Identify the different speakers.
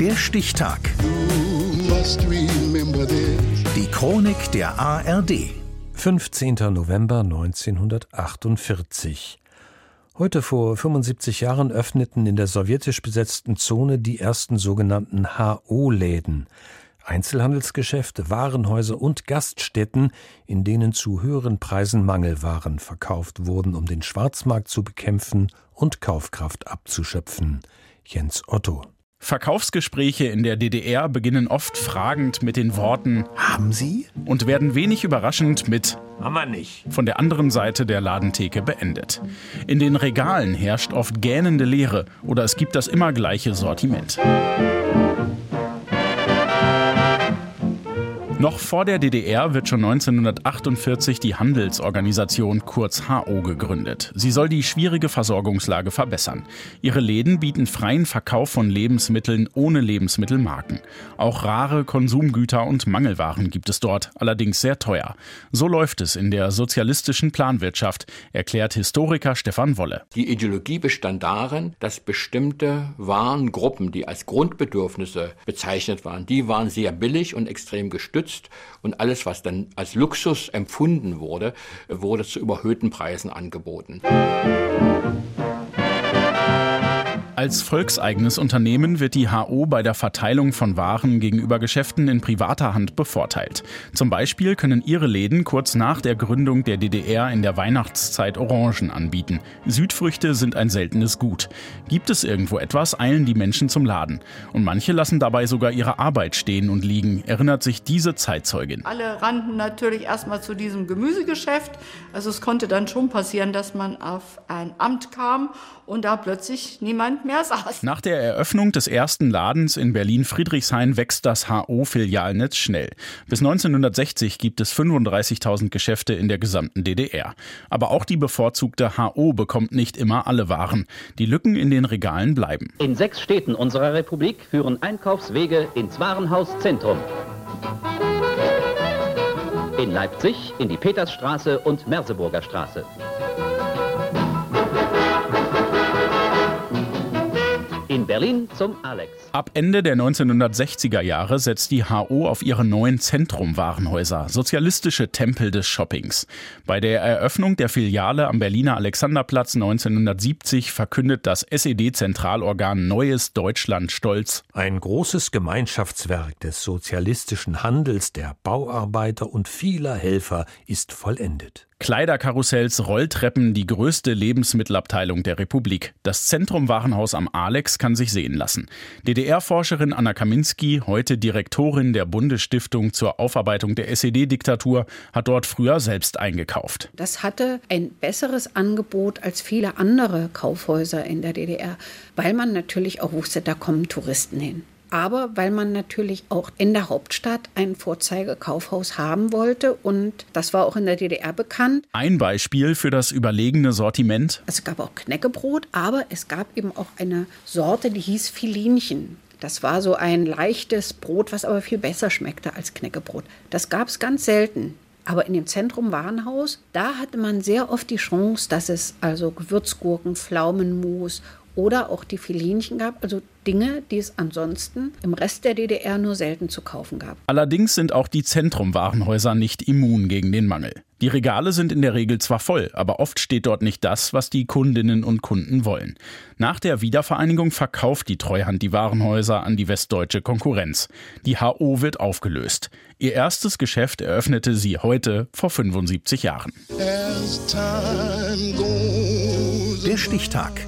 Speaker 1: Der Stichtag. Die Chronik der ARD.
Speaker 2: 15. November 1948. Heute vor 75 Jahren öffneten in der sowjetisch besetzten Zone die ersten sogenannten HO-Läden. Einzelhandelsgeschäfte, Warenhäuser und Gaststätten, in denen zu höheren Preisen Mangelwaren verkauft wurden, um den Schwarzmarkt zu bekämpfen und Kaufkraft abzuschöpfen. Jens Otto.
Speaker 3: Verkaufsgespräche in der DDR beginnen oft fragend mit den Worten
Speaker 1: Haben Sie?
Speaker 3: und werden wenig überraschend mit
Speaker 1: Haben wir nicht.
Speaker 3: von der anderen Seite der Ladentheke beendet. In den Regalen herrscht oft gähnende Leere oder es gibt das immer gleiche Sortiment. Noch vor der DDR wird schon 1948 die Handelsorganisation kurz HO gegründet. Sie soll die schwierige Versorgungslage verbessern. Ihre Läden bieten freien Verkauf von Lebensmitteln ohne Lebensmittelmarken. Auch rare Konsumgüter und Mangelwaren gibt es dort, allerdings sehr teuer. So läuft es in der sozialistischen Planwirtschaft, erklärt Historiker Stefan Wolle.
Speaker 4: Die Ideologie bestand darin, dass bestimmte Warengruppen, die als Grundbedürfnisse bezeichnet waren, die waren sehr billig und extrem gestützt und alles, was dann als Luxus empfunden wurde, wurde zu überhöhten Preisen angeboten.
Speaker 3: Als volkseigenes Unternehmen wird die HO bei der Verteilung von Waren gegenüber Geschäften in privater Hand bevorteilt. Zum Beispiel können ihre Läden kurz nach der Gründung der DDR in der Weihnachtszeit Orangen anbieten. Südfrüchte sind ein seltenes Gut. Gibt es irgendwo etwas, eilen die Menschen zum Laden. Und manche lassen dabei sogar ihre Arbeit stehen und liegen, erinnert sich diese Zeitzeugin.
Speaker 5: Alle rannten natürlich erstmal zu diesem Gemüsegeschäft. Also es konnte dann schon passieren, dass man auf ein Amt kam und da plötzlich niemand mehr saß.
Speaker 3: Nach der Eröffnung des ersten Ladens in Berlin-Friedrichshain wächst das HO-Filialnetz schnell. Bis 1960 gibt es 35.000 Geschäfte in der gesamten DDR. Aber auch die bevorzugte HO bekommt nicht immer alle Waren. Die Lücken in den Regalen bleiben.
Speaker 6: In sechs Städten unserer Republik führen Einkaufswege ins Warenhauszentrum. In Leipzig in die Petersstraße und Merseburger Straße. In Berlin zum Alex.
Speaker 3: Ab Ende der 1960er Jahre setzt die HO auf ihre neuen Zentrum-Warenhäuser, sozialistische Tempel des Shoppings. Bei der Eröffnung der Filiale am Berliner Alexanderplatz 1970 verkündet das SED-Zentralorgan Neues Deutschland stolz.
Speaker 2: Ein großes Gemeinschaftswerk des sozialistischen Handels, der Bauarbeiter und vieler Helfer ist vollendet.
Speaker 3: Kleiderkarussells, Rolltreppen, die größte Lebensmittelabteilung der Republik. Das Zentrum-Warenhaus am Alex kann sich sehen lassen. DDR-Forscherin Anna Kaminski, heute Direktorin der Bundesstiftung zur Aufarbeitung der SED-Diktatur, hat dort früher selbst eingekauft.
Speaker 7: Das hatte ein besseres Angebot als viele andere Kaufhäuser in der DDR, weil man natürlich auch wusste, da kommen Touristen hin aber weil man natürlich auch in der Hauptstadt ein Vorzeigekaufhaus haben wollte und das war auch in der DDR bekannt.
Speaker 3: Ein Beispiel für das überlegene Sortiment.
Speaker 7: Es gab auch Knäckebrot, aber es gab eben auch eine Sorte, die hieß Filinchen. Das war so ein leichtes Brot, was aber viel besser schmeckte als Knäckebrot. Das gab es ganz selten. Aber in dem Zentrum Warenhaus, da hatte man sehr oft die Chance, dass es also Gewürzgurken, Pflaumenmus oder auch die Filinchen gab, also Dinge, die es ansonsten im Rest der DDR nur selten zu kaufen gab.
Speaker 3: Allerdings sind auch die Zentrum-Warenhäuser nicht immun gegen den Mangel. Die Regale sind in der Regel zwar voll, aber oft steht dort nicht das, was die Kundinnen und Kunden wollen. Nach der Wiedervereinigung verkauft die Treuhand die Warenhäuser an die westdeutsche Konkurrenz. Die HO wird aufgelöst. Ihr erstes Geschäft eröffnete sie heute vor 75 Jahren.
Speaker 1: Der Stichtag.